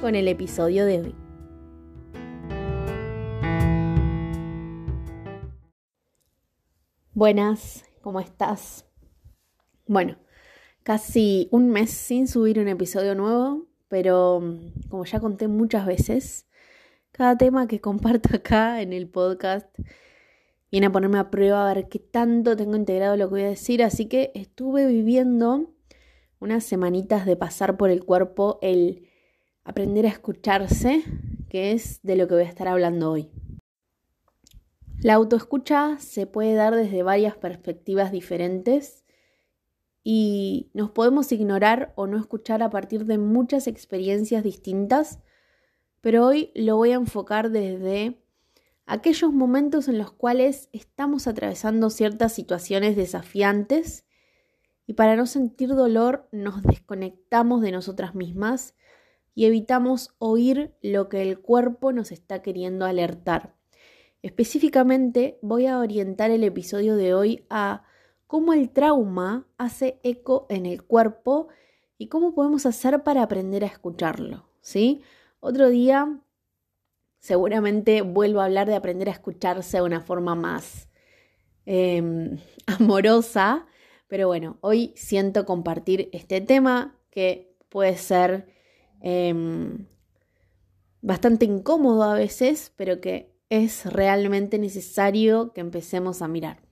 con el episodio de hoy. Buenas, ¿cómo estás? Bueno, casi un mes sin subir un episodio nuevo, pero mm, como ya conté muchas veces, cada tema que comparto acá en el podcast viene a ponerme a prueba a ver qué tanto tengo integrado lo que voy a decir, así que estuve viviendo unas semanitas de pasar por el cuerpo el aprender a escucharse, que es de lo que voy a estar hablando hoy. La autoescucha se puede dar desde varias perspectivas diferentes y nos podemos ignorar o no escuchar a partir de muchas experiencias distintas, pero hoy lo voy a enfocar desde aquellos momentos en los cuales estamos atravesando ciertas situaciones desafiantes y para no sentir dolor nos desconectamos de nosotras mismas y evitamos oír lo que el cuerpo nos está queriendo alertar. Específicamente voy a orientar el episodio de hoy a cómo el trauma hace eco en el cuerpo y cómo podemos hacer para aprender a escucharlo, ¿sí? Otro día seguramente vuelvo a hablar de aprender a escucharse de una forma más em, amorosa, pero bueno, hoy siento compartir este tema que puede ser Em, bastante incómodo a veces, pero que es realmente necesario que empecemos a mirar.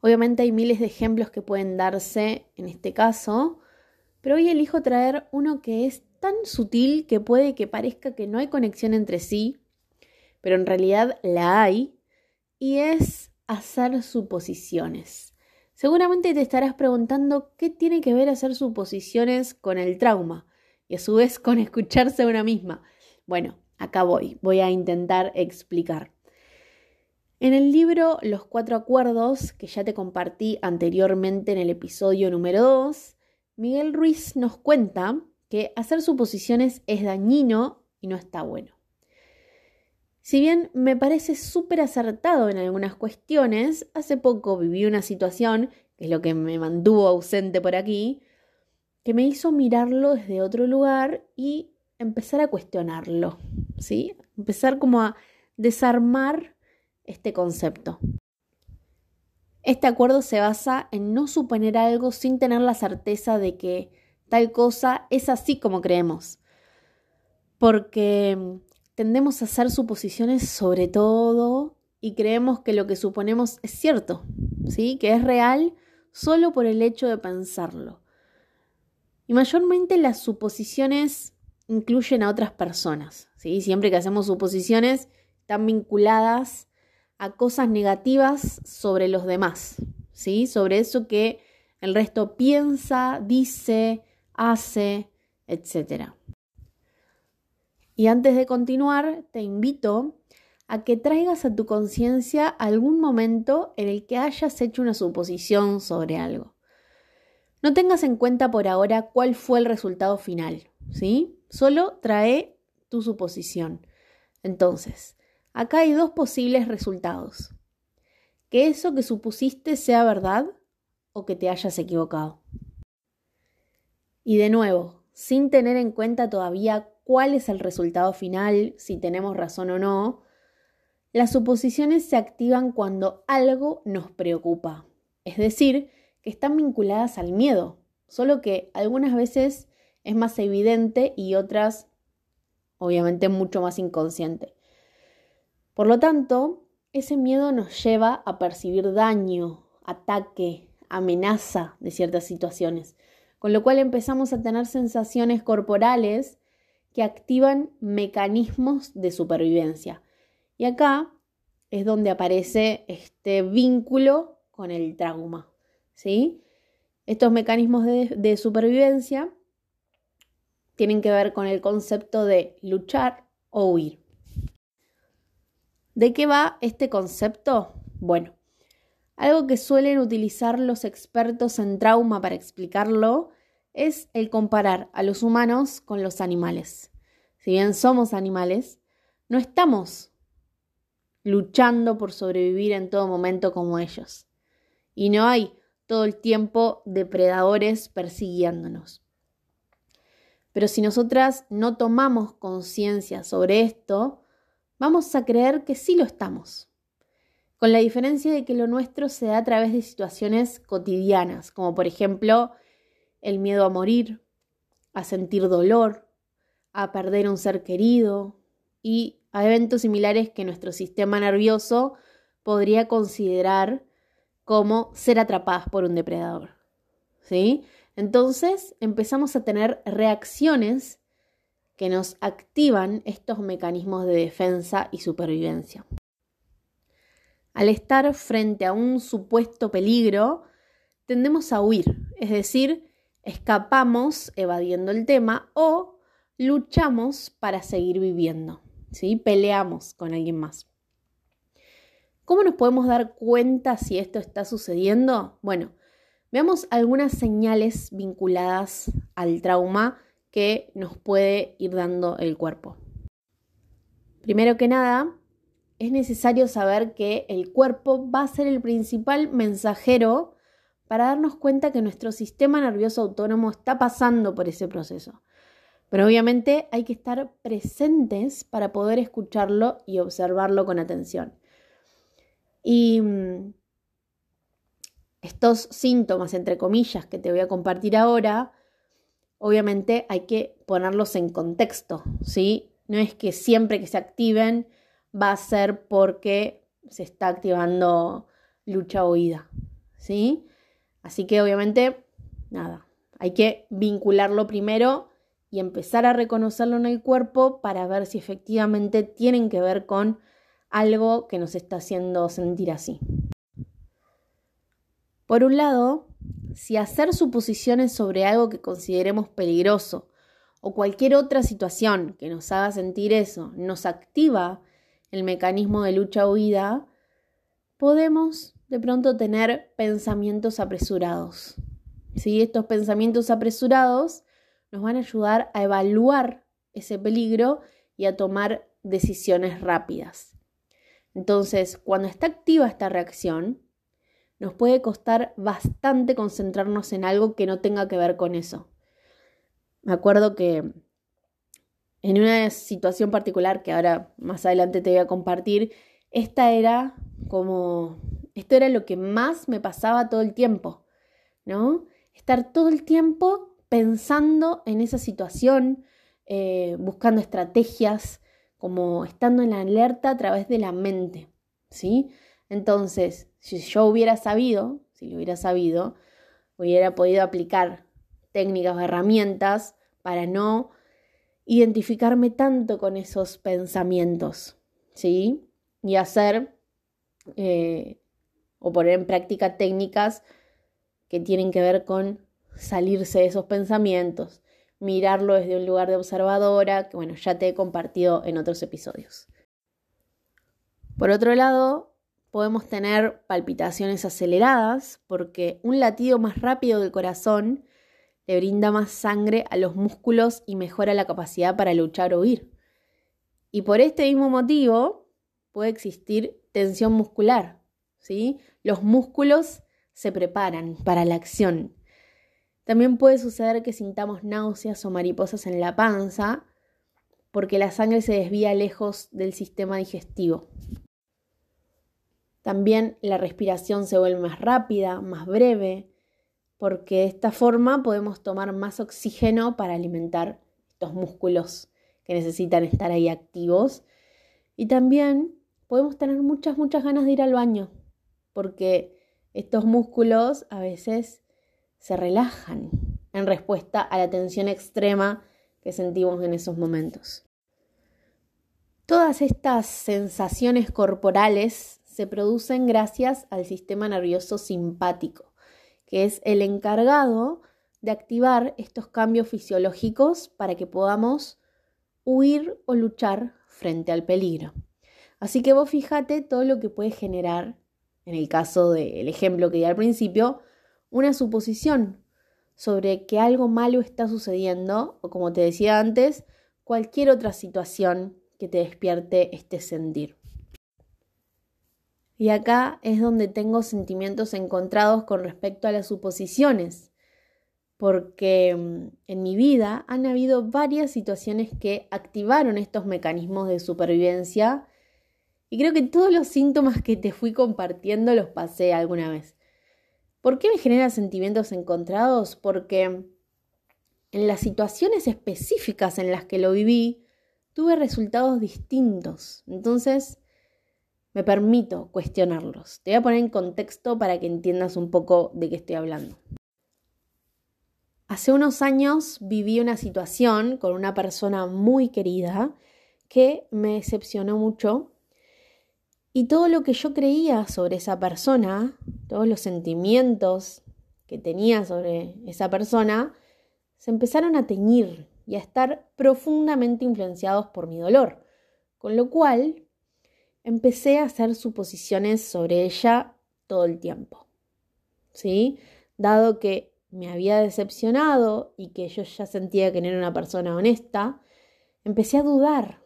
Obviamente hay miles de ejemplos que pueden darse en este caso, pero hoy elijo traer uno que es tan sutil que puede que parezca que no hay conexión entre sí, pero en realidad la hay, y es hacer suposiciones. Seguramente te estarás preguntando qué tiene que ver hacer suposiciones con el trauma y a su vez con escucharse a una misma. Bueno, acá voy, voy a intentar explicar. En el libro Los Cuatro Acuerdos, que ya te compartí anteriormente en el episodio número 2, Miguel Ruiz nos cuenta que hacer suposiciones es dañino y no está bueno. Si bien me parece súper acertado en algunas cuestiones, hace poco viví una situación, que es lo que me mantuvo ausente por aquí, que me hizo mirarlo desde otro lugar y empezar a cuestionarlo, ¿sí? Empezar como a desarmar este concepto. Este acuerdo se basa en no suponer algo sin tener la certeza de que tal cosa es así como creemos, porque tendemos a hacer suposiciones sobre todo y creemos que lo que suponemos es cierto, ¿sí? Que es real solo por el hecho de pensarlo. Y mayormente las suposiciones incluyen a otras personas. ¿sí? Siempre que hacemos suposiciones están vinculadas a cosas negativas sobre los demás, ¿sí? sobre eso que el resto piensa, dice, hace, etc. Y antes de continuar, te invito a que traigas a tu conciencia algún momento en el que hayas hecho una suposición sobre algo. No tengas en cuenta por ahora cuál fue el resultado final, ¿sí? Solo trae tu suposición. Entonces, acá hay dos posibles resultados. Que eso que supusiste sea verdad o que te hayas equivocado. Y de nuevo, sin tener en cuenta todavía cuál es el resultado final, si tenemos razón o no, las suposiciones se activan cuando algo nos preocupa. Es decir, que están vinculadas al miedo, solo que algunas veces es más evidente y otras obviamente mucho más inconsciente. Por lo tanto, ese miedo nos lleva a percibir daño, ataque, amenaza de ciertas situaciones, con lo cual empezamos a tener sensaciones corporales que activan mecanismos de supervivencia. Y acá es donde aparece este vínculo con el trauma. ¿Sí? Estos mecanismos de, supervivencia tienen que ver con el concepto de luchar o huir. ¿De qué va este concepto? Bueno, algo que suelen utilizar los expertos en trauma para explicarlo es el comparar a los humanos con los animales. Si bien somos animales, no estamos luchando por sobrevivir en todo momento como ellos. Y no hay todo el tiempo depredadores persiguiéndonos. Pero si nosotras no tomamos conciencia sobre esto, vamos a creer que sí lo estamos. Con la diferencia de que lo nuestro se da a través de situaciones cotidianas, como por ejemplo el miedo a morir, a sentir dolor, a perder un ser querido y a eventos similares que nuestro sistema nervioso podría considerar como ser atrapadas por un depredador. ¿Sí? Entonces empezamos a tener reacciones que nos activan estos mecanismos de defensa y supervivencia. Al estar frente a un supuesto peligro, tendemos a huir, es decir, escapamos evadiendo el tema o luchamos para seguir viviendo, ¿sí? Peleamos con alguien más. ¿Cómo nos podemos dar cuenta si esto está sucediendo? Bueno, veamos algunas señales vinculadas al trauma que nos puede ir dando el cuerpo. Primero que nada, es necesario saber que el cuerpo va a ser el principal mensajero para darnos cuenta que nuestro sistema nervioso autónomo está pasando por ese proceso. Pero obviamente hay que estar presentes para poder escucharlo y observarlo con atención. Y mm, estos síntomas, entre comillas, que te voy a compartir ahora, obviamente hay que ponerlos en contexto, ¿sí? No es que siempre que se activen va a ser porque se está activando lucha o huida, ¿sí? Así que obviamente, nada, hay que vincularlo primero y empezar a reconocerlo en el cuerpo para ver si efectivamente tienen que ver con algo que nos está haciendo sentir así. Por un lado, si hacer suposiciones sobre algo que consideremos peligroso o cualquier otra situación que nos haga sentir eso nos activa el mecanismo de lucha-huida, podemos de pronto tener pensamientos apresurados. Si Estos pensamientos apresurados nos van a ayudar a evaluar ese peligro y a tomar decisiones rápidas. Entonces, cuando está activa esta reacción, nos puede costar bastante concentrarnos en algo que no tenga que ver con eso. Me acuerdo que en una situación particular que ahora más adelante te voy a compartir, esta era como, esto era lo que más me pasaba todo el tiempo, ¿no? Estar todo el tiempo pensando en esa situación, eh, buscando estrategias, como estando en la alerta a través de la mente, ¿sí? Entonces, si yo hubiera sabido, si lo hubiera sabido, hubiera podido aplicar técnicas o herramientas para no identificarme tanto con esos pensamientos, ¿sí? Y hacer eh, o poner en práctica técnicas que tienen que ver con salirse de esos pensamientos, mirarlo desde un lugar de observadora, que bueno, ya te he compartido en otros episodios. Por otro lado, podemos tener palpitaciones aceleradas porque un latido más rápido del corazón le brinda más sangre a los músculos y mejora la capacidad para luchar o huir. Y por este mismo motivo puede existir tensión muscular, ¿sí? Los músculos se preparan para la acción. También puede suceder que sintamos náuseas o mariposas en la panza porque la sangre se desvía lejos del sistema digestivo. También la respiración se vuelve más rápida, más breve, porque de esta forma podemos tomar más oxígeno para alimentar estos músculos que necesitan estar ahí activos. Y también podemos tener muchas, muchas ganas de ir al baño, porque estos músculos a veces se relajan en respuesta a la tensión extrema que sentimos en esos momentos. Todas estas sensaciones corporales se producen gracias al sistema nervioso simpático que es el encargado de activar estos cambios fisiológicos para que podamos huir o luchar frente al peligro. Así que vos fíjate todo lo que puede generar, en el caso del ejemplo que di al principio, una suposición sobre que algo malo está sucediendo o como te decía antes, cualquier otra situación que te despierte este sentir. Y acá es donde tengo sentimientos encontrados con respecto a las suposiciones, porque mm, en mi vida han habido varias situaciones que activaron estos mecanismos de supervivencia y creo que todos los síntomas que te fui compartiendo los pasé alguna vez. ¿Por qué me genera sentimientos encontrados? Porque en las situaciones específicas en las que lo viví, tuve resultados distintos. Entonces, me permito cuestionarlos. Te voy a poner en contexto para que entiendas un poco de qué estoy hablando. Hace unos años viví una situación con una persona muy querida que me decepcionó mucho y todo lo que yo creía sobre esa persona, todos los sentimientos que tenía sobre esa persona, se empezaron a teñir y a estar profundamente influenciados por mi dolor, con lo cual empecé a hacer suposiciones sobre ella todo el tiempo. ¿Sí? Dado que me había decepcionado y que yo ya sentía que no era una persona honesta, empecé a dudar.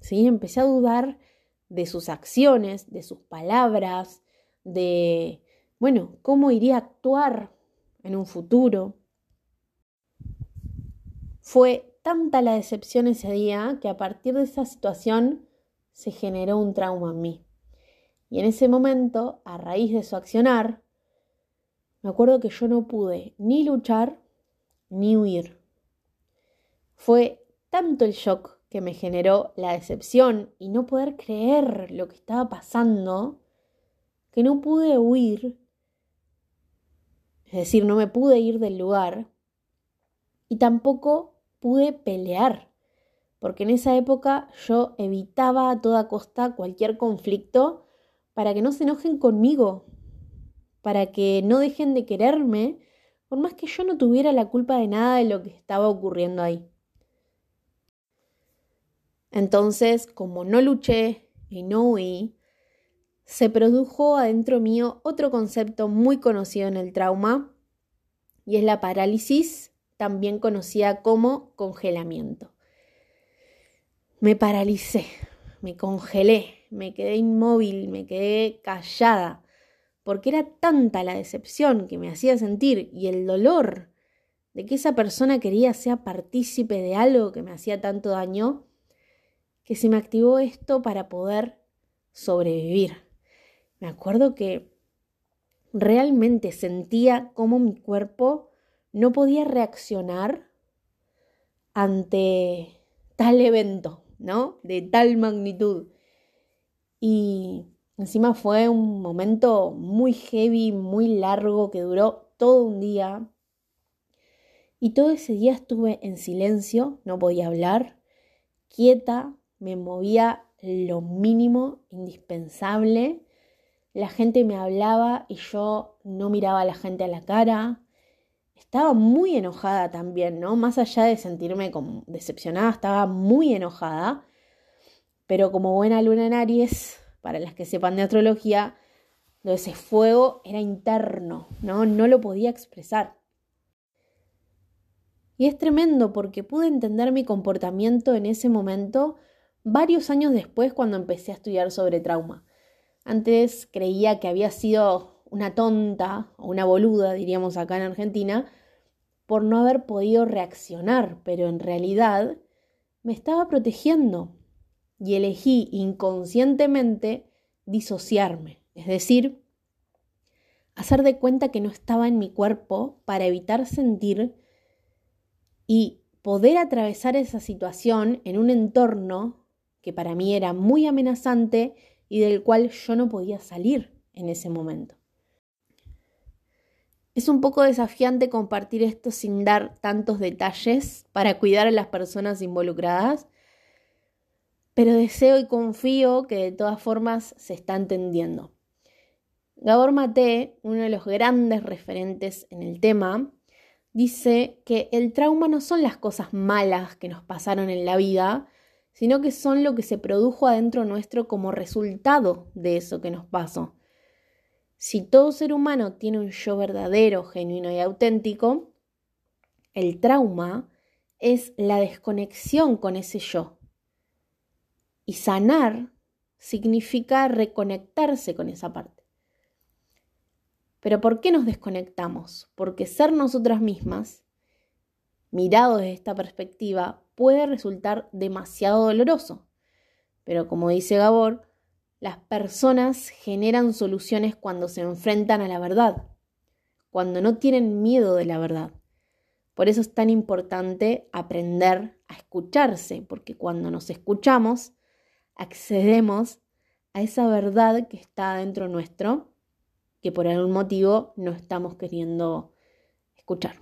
¿Sí? Empecé a dudar de sus acciones, de sus palabras, de, bueno, cómo iría a actuar en un futuro. Fue tanta la decepción ese día que a partir de esa situación se generó un trauma en mí. Y en ese momento, a raíz de su accionar, me acuerdo que yo no pude ni luchar ni huir. Fue tanto el shock que me generó la decepción y no poder creer lo que estaba pasando, que no pude huir, es decir, no me pude ir del lugar y tampoco pude pelear, porque en esa época yo evitaba a toda costa cualquier conflicto para que no se enojen conmigo, para que no dejen de quererme, por más que yo no tuviera la culpa de nada de lo que estaba ocurriendo ahí. Entonces, como no luché y no huí, se produjo adentro mío otro concepto muy conocido en el trauma y es la parálisis, también conocida como congelamiento. Me paralicé, me congelé, me quedé inmóvil, me quedé callada, porque era tanta la decepción que me hacía sentir y el dolor de que esa persona quería ser partícipe de algo que me hacía tanto daño, que se me activó esto para poder sobrevivir. Me acuerdo que realmente sentía como mi cuerpo no podía reaccionar ante tal evento, ¿no? De tal magnitud. Y encima fue un momento muy heavy, muy largo, que duró todo un día. Y todo ese día estuve en silencio, no podía hablar, quieta, me movía lo mínimo indispensable. La gente me hablaba y yo no miraba a la gente a la cara. Estaba muy enojada también, ¿no? Más allá de sentirme decepcionada, estaba muy enojada. Pero como buena luna en Aries, para las que sepan de astrología, ese fuego era interno, ¿no? No lo podía expresar. Y es tremendo porque pude entender mi comportamiento en ese momento varios años después cuando empecé a estudiar sobre trauma. Antes creía que había sido una tonta o una boluda, diríamos acá en Argentina, por no haber podido reaccionar, pero en realidad me estaba protegiendo y elegí inconscientemente disociarme, es decir, hacer de cuenta que no estaba en mi cuerpo para evitar sentir y poder atravesar esa situación en un entorno que para mí era muy amenazante y del cual yo no podía salir en ese momento. Es un poco desafiante compartir esto sin dar tantos detalles para cuidar a las personas involucradas, pero deseo y confío que de todas formas se está entendiendo. Gabor Maté, uno de los grandes referentes en el tema, dice que el trauma no son las cosas malas que nos pasaron en la vida, sino que son lo que se produjo adentro nuestro como resultado de eso que nos pasó. Si todo ser humano tiene un yo verdadero, genuino y auténtico, el trauma es la desconexión con ese yo. Y sanar significa reconectarse con esa parte. Pero ¿por qué nos desconectamos? Porque ser nosotras mismas, mirado desde esta perspectiva, puede resultar demasiado doloroso. Pero como dice Gabor, las personas generan soluciones cuando se enfrentan a la verdad, cuando no tienen miedo de la verdad. Por eso es tan importante aprender a escucharse, porque cuando nos escuchamos, accedemos a esa verdad que está dentro nuestro, que por algún motivo no estamos queriendo escuchar.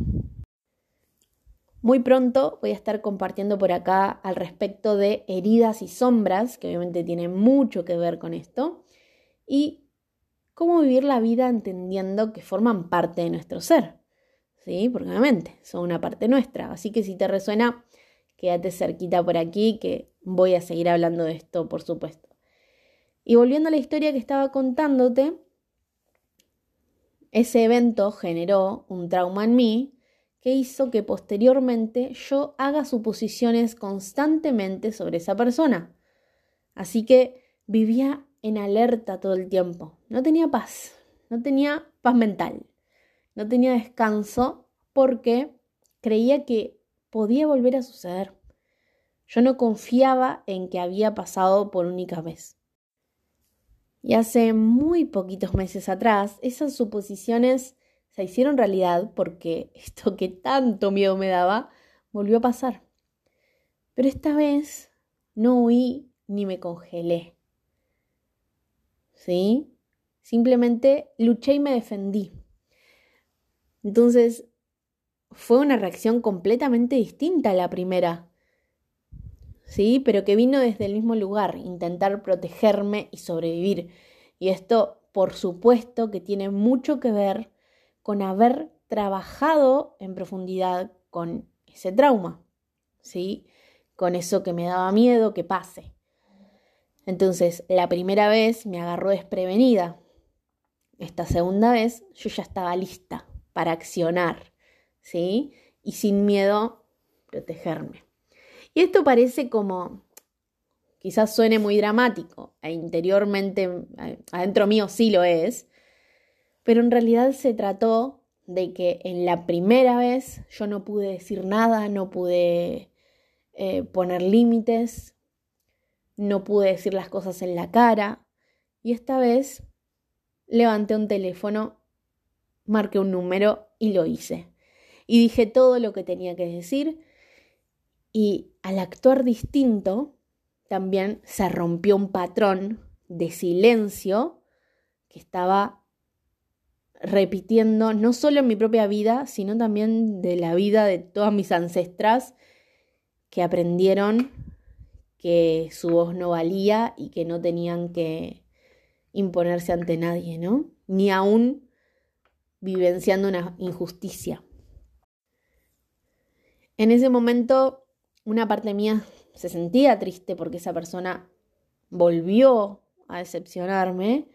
Muy pronto voy a estar compartiendo por acá al respecto de heridas y sombras, que obviamente tiene mucho que ver con esto, y cómo vivir la vida entendiendo que forman parte de nuestro ser, ¿sí? Porque obviamente son una parte nuestra, así que si te resuena, quédate cerquita por aquí, que voy a seguir hablando de esto, por supuesto. Y volviendo a la historia que estaba contándote, ese evento generó un trauma en mí hizo que posteriormente yo haga suposiciones constantemente sobre esa persona. Así que vivía en alerta todo el tiempo. No tenía paz, no tenía paz mental, no tenía descanso porque creía que podía volver a suceder. Yo no confiaba en que había pasado por única vez. Y hace muy poquitos meses atrás, esas suposiciones se hicieron realidad porque esto que tanto miedo me daba volvió a pasar. Pero esta vez no huí ni me congelé. ¿Sí? Simplemente luché y me defendí. Entonces, fue una reacción completamente distinta a la primera. ¿Sí? Pero que vino desde el mismo lugar, intentar protegerme y sobrevivir. Y esto, por supuesto, que tiene mucho que ver con haber trabajado en profundidad con ese trauma, ¿sí? Con eso que me daba miedo que pase. Entonces, la primera vez me agarró desprevenida. Esta segunda vez yo ya estaba lista para accionar, ¿sí? Y sin miedo protegerme. Y esto parece como, quizás suene muy dramático, e interiormente, adentro mío sí lo es, pero en realidad se trató de que en la primera vez yo no pude decir nada, no pude eh, poner límites, no pude decir las cosas en la cara y esta vez levanté un teléfono, marqué un número y lo hice. Y dije todo lo que tenía que decir y al actuar distinto también se rompió un patrón de silencio que estaba repitiendo no solo en mi propia vida, sino también de la vida de todas mis ancestras que aprendieron que su voz no valía y que no tenían que imponerse ante nadie, ¿no? Ni aún vivenciando una injusticia. En ese momento, una parte mía se sentía triste porque esa persona volvió a decepcionarme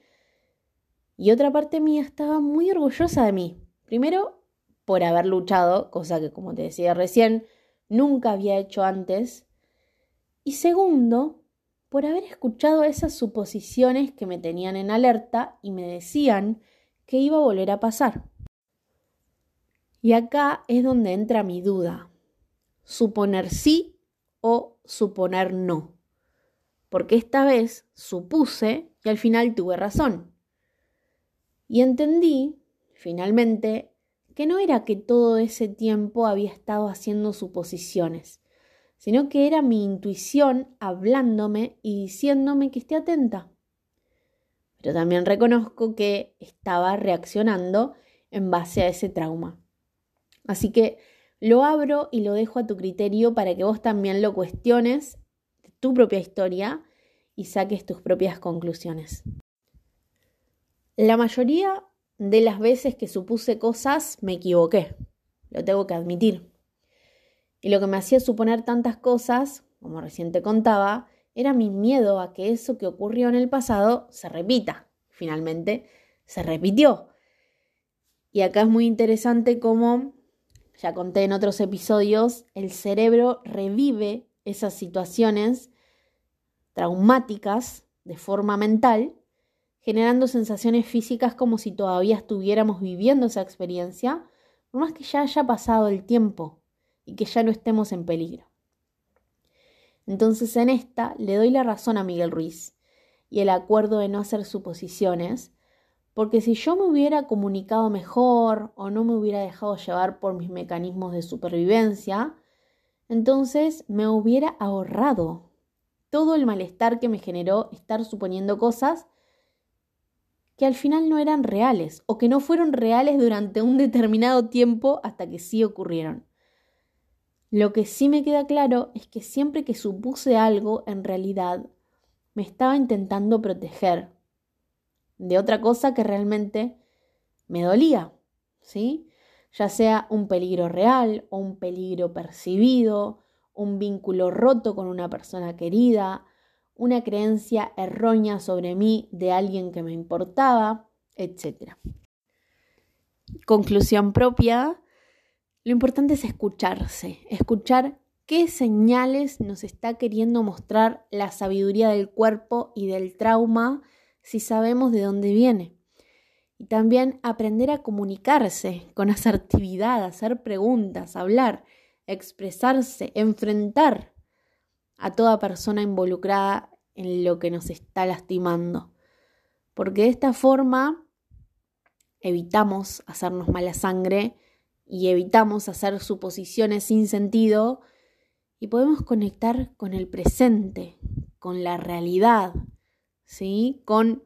y otra parte mía estaba muy orgullosa de mí. Primero, por haber luchado, cosa que como te decía recién, nunca había hecho antes. Y segundo, por haber escuchado esas suposiciones que me tenían en alerta y me decían que iba a volver a pasar. Y acá es donde entra mi duda. Suponer sí o suponer no. Porque esta vez supuse y al final tuve razón. Y entendí, finalmente, que no era que todo ese tiempo había estado haciendo suposiciones, sino que era mi intuición hablándome y diciéndome que esté atenta. Pero también reconozco que estaba reaccionando en base a ese trauma. Así que lo abro y lo dejo a tu criterio para que vos también lo cuestiones, tu propia historia, y saques tus propias conclusiones. La mayoría de las veces que supuse cosas me equivoqué. lo tengo que admitir. Y lo que me hacía suponer tantas cosas, como recién te contaba, era mi miedo a que eso que ocurrió en el pasado se repita. Finalmente, se repitió. Y acá es muy interesante cómo, ya conté en otros episodios, el cerebro revive esas situaciones traumáticas de forma mental, generando sensaciones físicas como si todavía estuviéramos viviendo esa experiencia, por más que ya haya pasado el tiempo y que ya no estemos en peligro. Entonces en esta le doy la razón a Miguel Ruiz y el acuerdo de no hacer suposiciones, porque si yo me hubiera comunicado mejor o no me hubiera dejado llevar por mis mecanismos de supervivencia, entonces me hubiera ahorrado todo el malestar que me generó estar suponiendo cosas que al final no eran reales o que no fueron reales durante un determinado tiempo hasta que sí ocurrieron. Lo que sí me queda claro es que siempre que supuse algo, en realidad me estaba intentando proteger de otra cosa que realmente me dolía, ¿sí? Ya sea un peligro real o un peligro percibido, un vínculo roto con una persona querida, una creencia errónea sobre mí de alguien que me importaba, etc. Conclusión propia, lo importante es escucharse, escuchar qué señales nos está queriendo mostrar la sabiduría del cuerpo y del trauma si sabemos de dónde viene. Y también aprender a comunicarse con asertividad, hacer preguntas, hablar, expresarse, enfrentar a toda persona involucrada en lo que nos está lastimando. Porque de esta forma evitamos hacernos mala sangre y evitamos hacer suposiciones sin sentido y podemos conectar con el presente, con la realidad, ¿sí? Con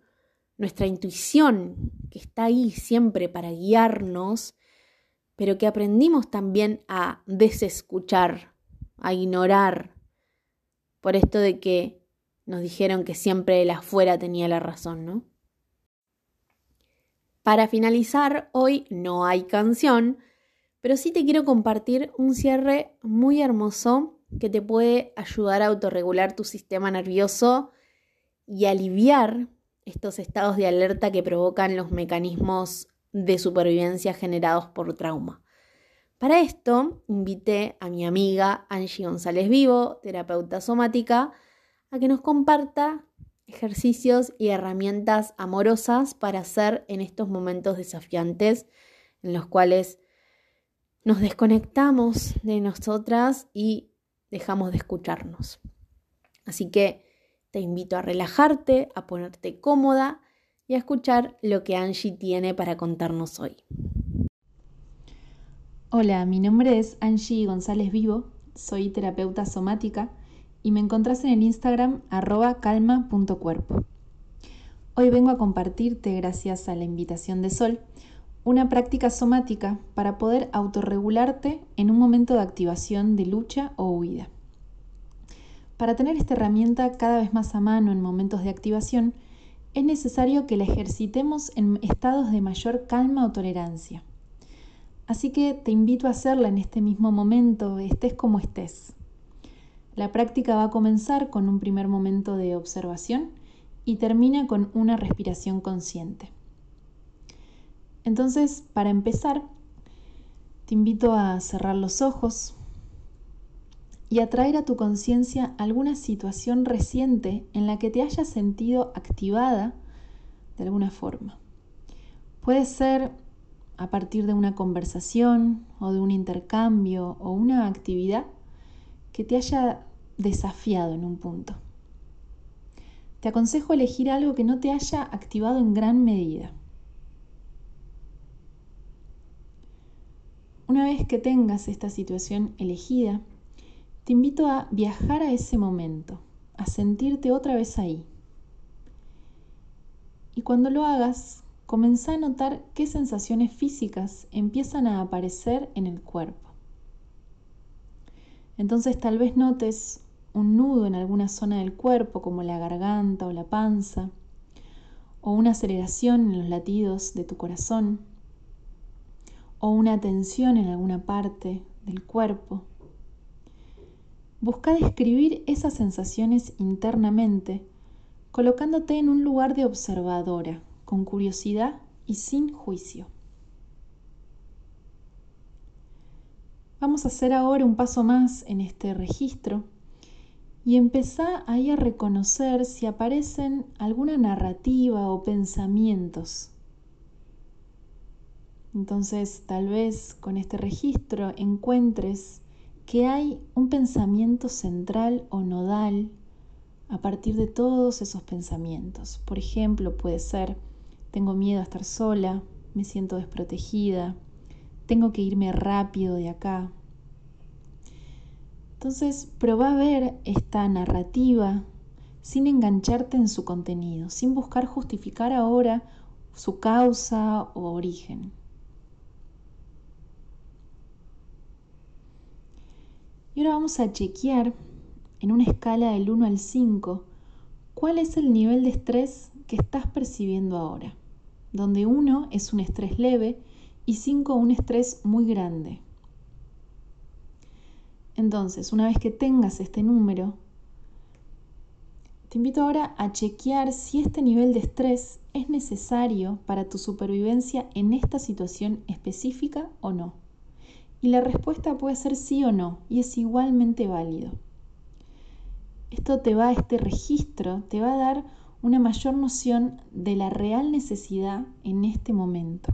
nuestra intuición que está ahí siempre para guiarnos, pero que aprendimos también a desescuchar, a ignorar, por esto de que nos dijeron que siempre el afuera tenía la razón, ¿no? Para finalizar, hoy no hay canción, pero sí te quiero compartir un cierre muy hermoso que te puede ayudar a autorregular tu sistema nervioso y aliviar estos estados de alerta que provocan los mecanismos de supervivencia generados por trauma. Para esto, invité a mi amiga Angie González Vivo, terapeuta somática, a que nos comparta ejercicios y herramientas amorosas para hacer en estos momentos desafiantes en los cuales nos desconectamos de nosotras y dejamos de escucharnos. Así que te invito a relajarte, a ponerte cómoda y a escuchar lo que Angie tiene para contarnos hoy. Hola, mi nombre es Angie González Vivo, soy terapeuta somática y me encontrás en el Instagram arroba calma.cuerpo. Hoy vengo a compartirte, gracias a la invitación de Sol, una práctica somática para poder autorregularte en un momento de activación de lucha o huida. Para tener esta herramienta cada vez más a mano en momentos de activación, es necesario que la ejercitemos en estados de mayor calma o tolerancia. Así que te invito a hacerla en este mismo momento, estés como estés. La práctica va a comenzar con un primer momento de observación y termina con una respiración consciente. Entonces, para empezar, te invito a cerrar los ojos y a traer a tu conciencia alguna situación reciente en la que te hayas sentido activada de alguna forma. Puede ser a partir de una conversación o de un intercambio o una actividad que te haya desafiado en un punto. Te aconsejo elegir algo que no te haya activado en gran medida. Una vez que tengas esta situación elegida, te invito a viajar a ese momento, a sentirte otra vez ahí. Y cuando lo hagas, comenzá a notar qué sensaciones físicas empiezan a aparecer en el cuerpo. Entonces tal vez notes un nudo en alguna zona del cuerpo, como la garganta o la panza, o una aceleración en los latidos de tu corazón o una tensión en alguna parte del cuerpo. Busca describir esas sensaciones internamente, colocándote en un lugar de observadora, con curiosidad y sin juicio. Vamos a hacer ahora un paso más en este registro y empezá ahí a reconocer si aparecen alguna narrativa o pensamientos. Entonces, tal vez con este registro encuentres que hay un pensamiento central o nodal a partir de todos esos pensamientos. Por ejemplo, puede ser, tengo miedo a estar sola, me siento desprotegida, tengo que irme rápido de acá. Entonces, probá a ver esta narrativa sin engancharte en su contenido, sin buscar justificar ahora su causa o origen. Y ahora vamos a chequear en una escala del 1 al 5 cuál es el nivel de estrés que estás percibiendo ahora, donde 1 es un estrés leve y 5 un estrés muy grande. Entonces, una vez que tengas este número, te invito ahora a chequear si este nivel de estrés es necesario para tu supervivencia en esta situación específica o no. Y la respuesta puede ser sí o no, y es igualmente válido. Esto te va, este registro te va a dar una mayor noción de la real necesidad en este momento.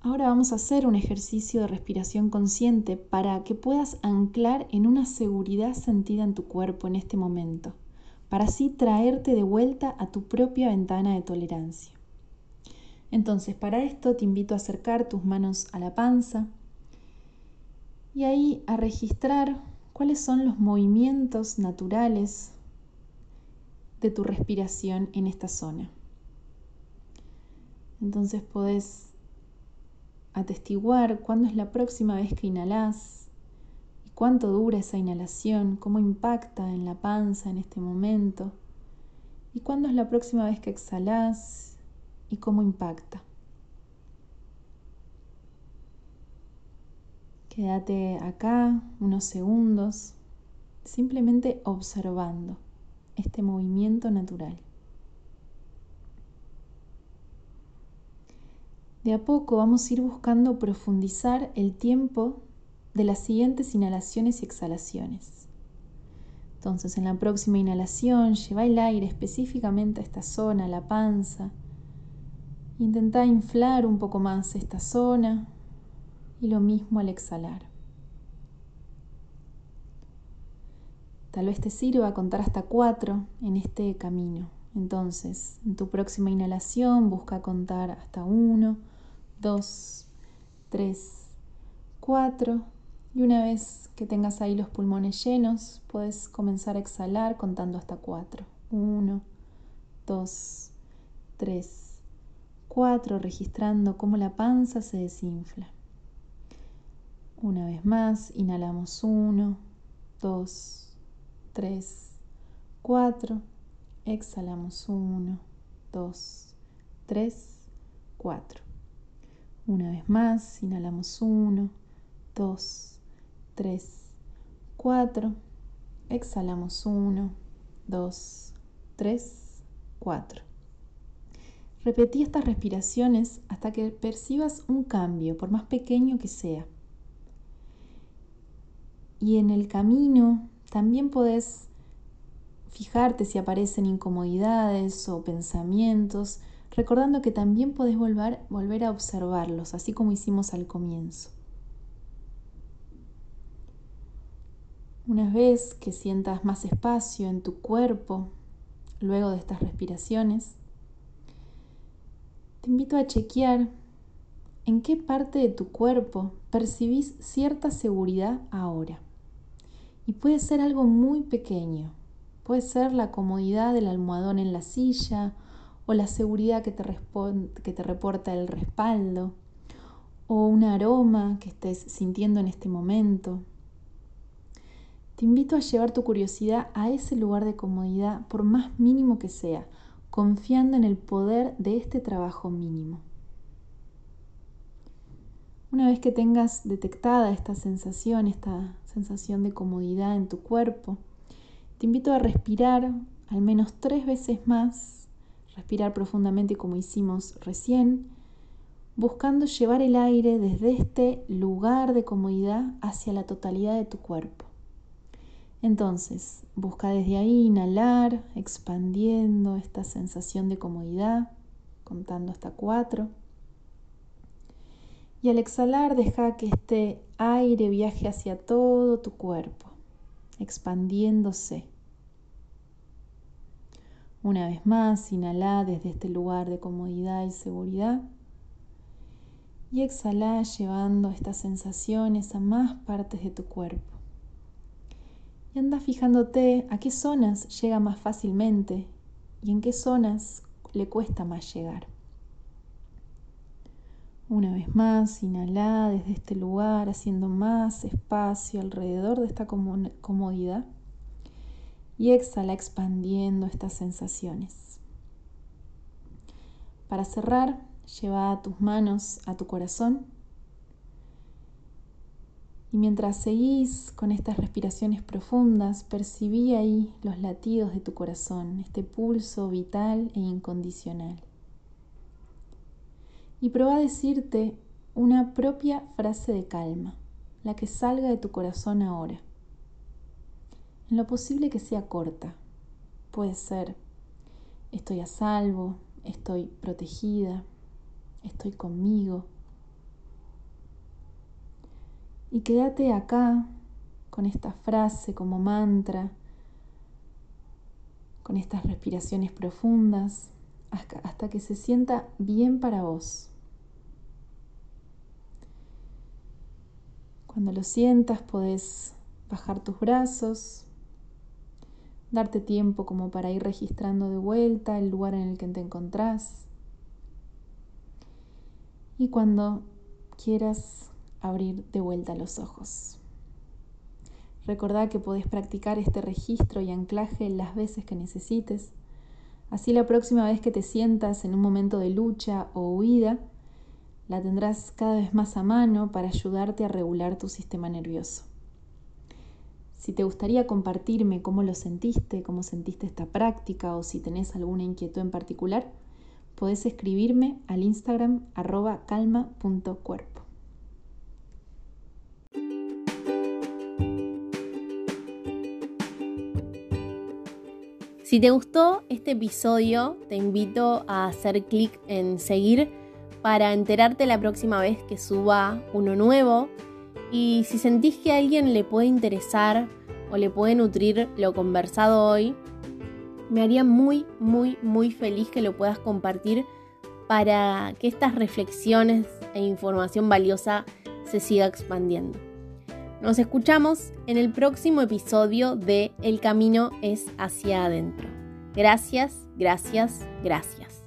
Ahora vamos a hacer un ejercicio de respiración consciente para que puedas anclar en una seguridad sentida en tu cuerpo en este momento, para así traerte de vuelta a tu propia ventana de tolerancia. Entonces, para esto te invito a acercar tus manos a la panza y ahí a registrar cuáles son los movimientos naturales de tu respiración en esta zona. Entonces podés atestiguar cuándo es la próxima vez que inhalas y cuánto dura esa inhalación, cómo impacta en la panza en este momento y cuándo es la próxima vez que exhalas y cómo impacta. Quédate acá unos segundos simplemente observando este movimiento natural. De a poco vamos a ir buscando profundizar el tiempo de las siguientes inhalaciones y exhalaciones. Entonces, en la próxima inhalación, lleva el aire específicamente a esta zona, la panza. Intenta inflar un poco más esta zona y lo mismo al exhalar. Tal vez te sirva contar hasta cuatro en este camino. Entonces, en tu próxima inhalación, busca contar hasta uno 2, 3, 4. Y una vez que tengas ahí los pulmones llenos, puedes comenzar a exhalar contando hasta 4. 1, 2, 3, 4, registrando cómo la panza se desinfla. Una vez más, inhalamos 1, 2, 3, 4. Exhalamos 1, 2, 3, 4. Una vez más, inhalamos 1, 2, 3, 4. Exhalamos 1, 2, 3, 4. Repetí estas respiraciones hasta que percibas un cambio, por más pequeño que sea. Y en el camino también podés fijarte si aparecen incomodidades o pensamientos recordando que también podés volver, volver a observarlos, así como hicimos al comienzo. Una vez que sientas más espacio en tu cuerpo, luego de estas respiraciones, te invito a chequear en qué parte de tu cuerpo percibís cierta seguridad ahora. Y puede ser algo muy pequeño. Puede ser la comodidad del almohadón en la silla o la seguridad que te, que te reporta el respaldo, o un aroma que estés sintiendo en este momento. Te invito a llevar tu curiosidad a ese lugar de comodidad, por más mínimo que sea. confiando en el poder de este trabajo mínimo. Una vez que tengas detectada esta sensación, esta sensación de comodidad en tu cuerpo, te invito a respirar al menos tres veces más, respirar profundamente como hicimos recién, buscando llevar el aire desde este lugar de comodidad hacia la totalidad de tu cuerpo. Entonces, busca desde ahí inhalar, expandiendo esta sensación de comodidad, contando hasta cuatro. Y al exhalar, deja que este aire viaje hacia todo tu cuerpo, expandiéndose. Una vez más, inhala desde este lugar de comodidad y seguridad. Y exhala llevando estas sensaciones a más partes de tu cuerpo. Y anda fijándote a qué zonas llega más fácilmente y en qué zonas le cuesta más llegar. Una vez más, inhala desde este lugar, haciendo más espacio alrededor de esta comodidad. Y exhala expandiendo estas sensaciones. Para cerrar, lleva tus manos a tu corazón y mientras seguís con estas respiraciones profundas, percibí ahí los latidos de tu corazón, este pulso vital e incondicional. Y probá a decirte una propia frase de calma, la que salga de tu corazón ahora. En lo posible que sea corta. Puede ser, estoy a salvo, estoy protegida, estoy conmigo y quédate acá con esta frase como mantra, con estas respiraciones profundas, hasta que se sienta bien para vos. Cuando lo sientas podés bajar tus brazos, darte tiempo como para ir registrando de vuelta el lugar en el que te encontrás. Y cuando quieras abrir de vuelta los ojos. Recordá que podés practicar este registro y anclaje las veces que necesites. Así la próxima vez que te sientas en un momento de lucha o huida, la tendrás cada vez más a mano para ayudarte a regular tu sistema nervioso. Si te gustaría compartirme cómo lo sentiste, cómo sentiste esta práctica o si tenés alguna inquietud en particular, podés escribirme al Instagram arroba calma.cuerpo. Si te gustó este episodio, te invito a hacer clic en seguir para enterarte la próxima vez que suba uno nuevo. Y si sentís que a alguien le puede interesar o le puede nutrir lo conversado hoy, me haría muy, muy, muy feliz que lo puedas compartir para que estas reflexiones e información valiosa se siga expandiendo. Nos escuchamos en el próximo episodio de El camino es hacia adentro. Gracias, gracias, gracias.